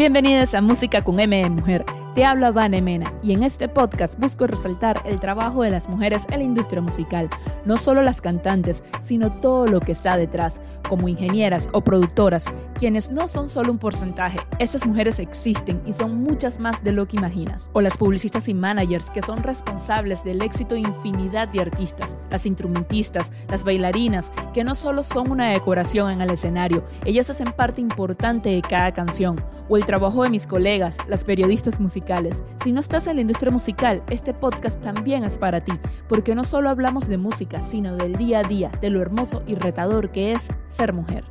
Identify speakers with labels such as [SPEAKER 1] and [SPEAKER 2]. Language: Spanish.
[SPEAKER 1] Bienvenidos a Música con M Mujer. Te habla Vane Mena y en este podcast busco resaltar el trabajo de las mujeres en la industria musical, no solo las cantantes, sino todo lo que está detrás, como ingenieras o productoras, quienes no son solo un porcentaje, estas mujeres existen y son muchas más de lo que imaginas, o las publicistas y managers que son responsables del éxito de infinidad de artistas, las instrumentistas, las bailarinas, que no solo son una decoración en el escenario, ellas hacen parte importante de cada canción, o el trabajo de mis colegas, las periodistas musicales, si no estás en la industria musical, este podcast también es para ti, porque no solo hablamos de música, sino del día a día, de lo hermoso y retador que es ser mujer.